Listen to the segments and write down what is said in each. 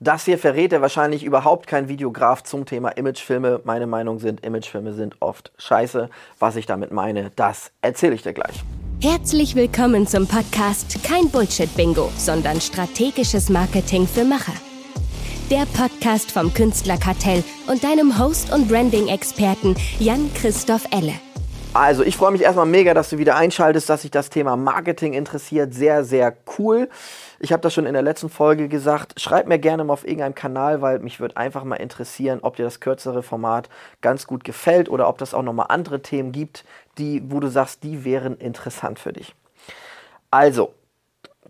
Das hier verrät er wahrscheinlich überhaupt kein Videograf zum Thema Imagefilme. Meine Meinung sind, Imagefilme sind oft scheiße. Was ich damit meine, das erzähle ich dir gleich. Herzlich willkommen zum Podcast Kein Bullshit-Bingo, sondern strategisches Marketing für Macher. Der Podcast vom Künstlerkartell und deinem Host- und Branding-Experten Jan-Christoph Elle. Also, ich freue mich erstmal mega, dass du wieder einschaltest, dass sich das Thema Marketing interessiert. Sehr, sehr cool. Ich habe das schon in der letzten Folge gesagt. Schreib mir gerne mal auf irgendeinem Kanal, weil mich würde einfach mal interessieren, ob dir das kürzere Format ganz gut gefällt oder ob das auch nochmal andere Themen gibt, die, wo du sagst, die wären interessant für dich. Also,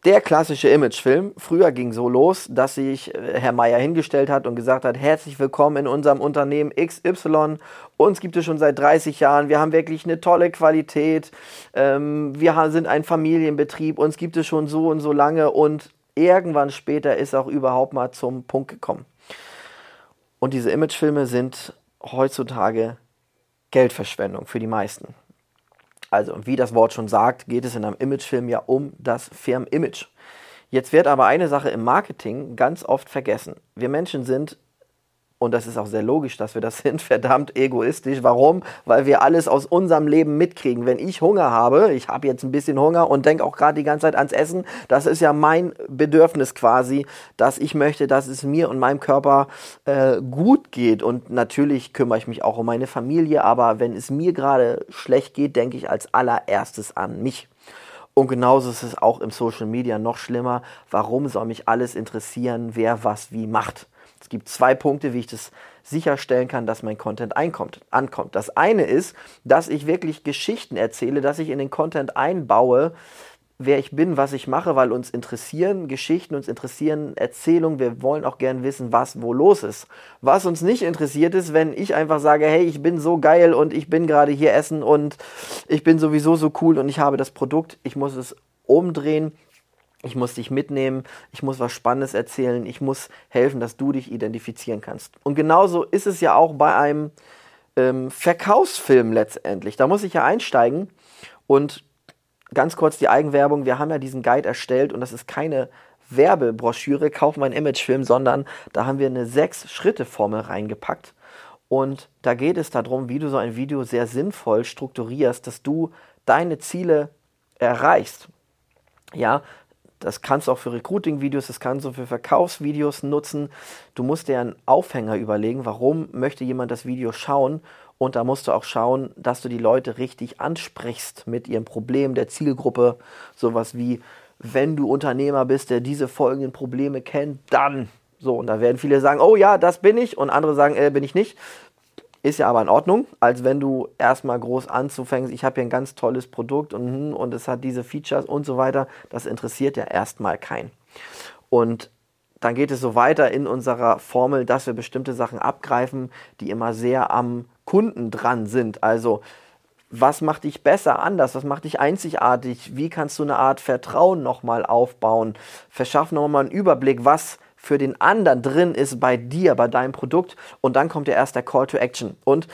der klassische Imagefilm. Früher ging so los, dass sich äh, Herr Meier hingestellt hat und gesagt hat, herzlich willkommen in unserem Unternehmen XY. Uns gibt es schon seit 30 Jahren. Wir haben wirklich eine tolle Qualität. Ähm, wir sind ein Familienbetrieb. Uns gibt es schon so und so lange. Und irgendwann später ist auch überhaupt mal zum Punkt gekommen. Und diese Imagefilme sind heutzutage Geldverschwendung für die meisten. Also, wie das Wort schon sagt, geht es in einem Imagefilm ja um das Firmenimage. Jetzt wird aber eine Sache im Marketing ganz oft vergessen. Wir Menschen sind und das ist auch sehr logisch, dass wir das sind, verdammt egoistisch. Warum? Weil wir alles aus unserem Leben mitkriegen. Wenn ich Hunger habe, ich habe jetzt ein bisschen Hunger und denke auch gerade die ganze Zeit ans Essen, das ist ja mein Bedürfnis quasi, dass ich möchte, dass es mir und meinem Körper äh, gut geht. Und natürlich kümmere ich mich auch um meine Familie, aber wenn es mir gerade schlecht geht, denke ich als allererstes an mich. Und genauso ist es auch im Social Media noch schlimmer. Warum soll mich alles interessieren, wer was wie macht? Es gibt zwei Punkte, wie ich das sicherstellen kann, dass mein Content einkommt, ankommt. Das eine ist, dass ich wirklich Geschichten erzähle, dass ich in den Content einbaue, wer ich bin, was ich mache, weil uns interessieren Geschichten, uns interessieren Erzählungen. Wir wollen auch gern wissen, was wo los ist. Was uns nicht interessiert ist, wenn ich einfach sage, hey, ich bin so geil und ich bin gerade hier essen und ich bin sowieso so cool und ich habe das Produkt, ich muss es umdrehen ich muss dich mitnehmen, ich muss was Spannendes erzählen, ich muss helfen, dass du dich identifizieren kannst. Und genauso ist es ja auch bei einem ähm, Verkaufsfilm letztendlich. Da muss ich ja einsteigen und ganz kurz die Eigenwerbung. Wir haben ja diesen Guide erstellt und das ist keine Werbebroschüre, kauf meinen Imagefilm, sondern da haben wir eine Sechs-Schritte-Formel reingepackt. Und da geht es darum, wie du so ein Video sehr sinnvoll strukturierst, dass du deine Ziele erreichst. Ja, das kannst du auch für Recruiting-Videos, das kannst du für Verkaufsvideos nutzen. Du musst dir einen Aufhänger überlegen, warum möchte jemand das Video schauen. Und da musst du auch schauen, dass du die Leute richtig ansprichst mit ihrem Problem der Zielgruppe. Sowas wie, wenn du Unternehmer bist, der diese folgenden Probleme kennt, dann. So, und da werden viele sagen, oh ja, das bin ich. Und andere sagen, äh, bin ich nicht. Ist ja aber in Ordnung, als wenn du erstmal groß anzufängst, ich habe hier ein ganz tolles Produkt und, hm, und es hat diese Features und so weiter. Das interessiert ja erstmal keinen. Und dann geht es so weiter in unserer Formel, dass wir bestimmte Sachen abgreifen, die immer sehr am Kunden dran sind. Also was macht dich besser, anders? Was macht dich einzigartig? Wie kannst du eine Art Vertrauen nochmal aufbauen? Verschaff nochmal einen Überblick, was für den anderen drin ist bei dir, bei deinem Produkt. Und dann kommt ja erst der Call to Action. Und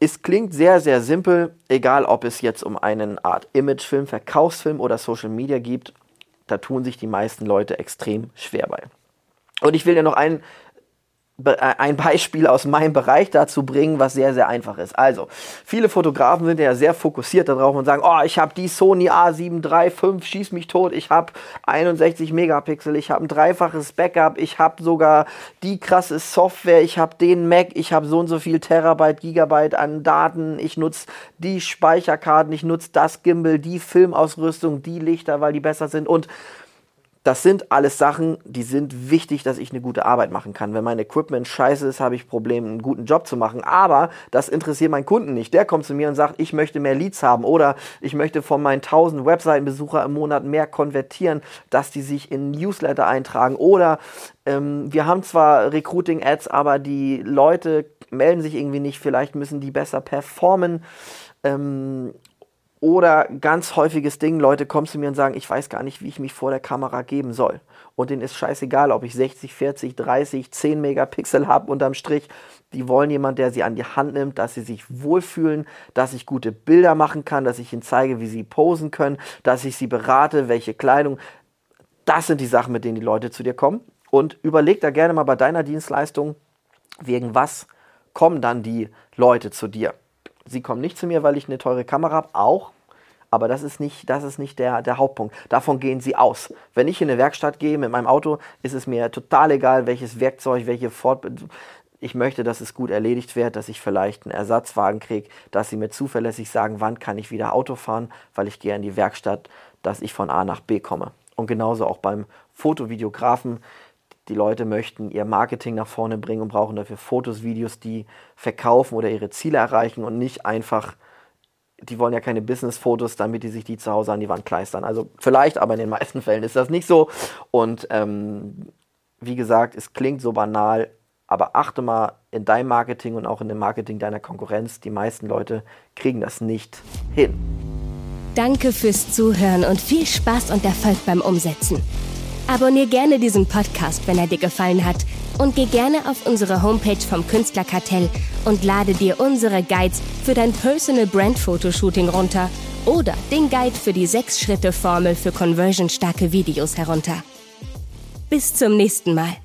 es klingt sehr, sehr simpel, egal ob es jetzt um eine Art Imagefilm, Verkaufsfilm oder Social Media gibt. Da tun sich die meisten Leute extrem schwer bei. Und ich will dir noch einen ein Beispiel aus meinem Bereich dazu bringen, was sehr, sehr einfach ist. Also, viele Fotografen sind ja sehr fokussiert darauf und sagen, oh, ich habe die Sony A7 III, schieß mich tot, ich habe 61 Megapixel, ich habe ein dreifaches Backup, ich habe sogar die krasse Software, ich habe den Mac, ich habe so und so viel Terabyte, Gigabyte an Daten, ich nutze die Speicherkarten, ich nutze das Gimbal, die Filmausrüstung, die Lichter, weil die besser sind und das sind alles Sachen, die sind wichtig, dass ich eine gute Arbeit machen kann. Wenn mein Equipment scheiße ist, habe ich Probleme, einen guten Job zu machen. Aber das interessiert meinen Kunden nicht. Der kommt zu mir und sagt, ich möchte mehr Leads haben oder ich möchte von meinen 1000 Webseitenbesucher im Monat mehr konvertieren, dass die sich in Newsletter eintragen. Oder ähm, wir haben zwar Recruiting-Ads, aber die Leute melden sich irgendwie nicht. Vielleicht müssen die besser performen. Ähm, oder ganz häufiges Ding, Leute kommen zu mir und sagen, ich weiß gar nicht, wie ich mich vor der Kamera geben soll. Und denen ist scheißegal, ob ich 60, 40, 30, 10 Megapixel habe unterm Strich. Die wollen jemand, der sie an die Hand nimmt, dass sie sich wohlfühlen, dass ich gute Bilder machen kann, dass ich ihnen zeige, wie sie posen können, dass ich sie berate, welche Kleidung. Das sind die Sachen, mit denen die Leute zu dir kommen. Und überleg da gerne mal bei deiner Dienstleistung, wegen was kommen dann die Leute zu dir. Sie kommen nicht zu mir, weil ich eine teure Kamera habe, auch. Aber das ist nicht, das ist nicht der, der Hauptpunkt. Davon gehen sie aus. Wenn ich in eine Werkstatt gehe mit meinem Auto, ist es mir total egal, welches Werkzeug, welche Fort ich möchte, dass es gut erledigt wird, dass ich vielleicht einen Ersatzwagen kriege, dass sie mir zuverlässig sagen, wann kann ich wieder Auto fahren, weil ich gehe in die Werkstatt, dass ich von A nach B komme. Und genauso auch beim Fotovideografen. Die Leute möchten ihr Marketing nach vorne bringen und brauchen dafür Fotos, Videos, die verkaufen oder ihre Ziele erreichen und nicht einfach, die wollen ja keine Business-Fotos, damit die sich die zu Hause an die Wand kleistern. Also vielleicht, aber in den meisten Fällen ist das nicht so. Und ähm, wie gesagt, es klingt so banal, aber achte mal in deinem Marketing und auch in dem Marketing deiner Konkurrenz, die meisten Leute kriegen das nicht hin. Danke fürs Zuhören und viel Spaß und Erfolg beim Umsetzen. Abonnier gerne diesen Podcast, wenn er dir gefallen hat und geh gerne auf unsere Homepage vom Künstlerkartell und lade dir unsere Guides für dein Personal Brand Fotoshooting runter oder den Guide für die 6-Schritte-Formel für conversionstarke Videos herunter. Bis zum nächsten Mal.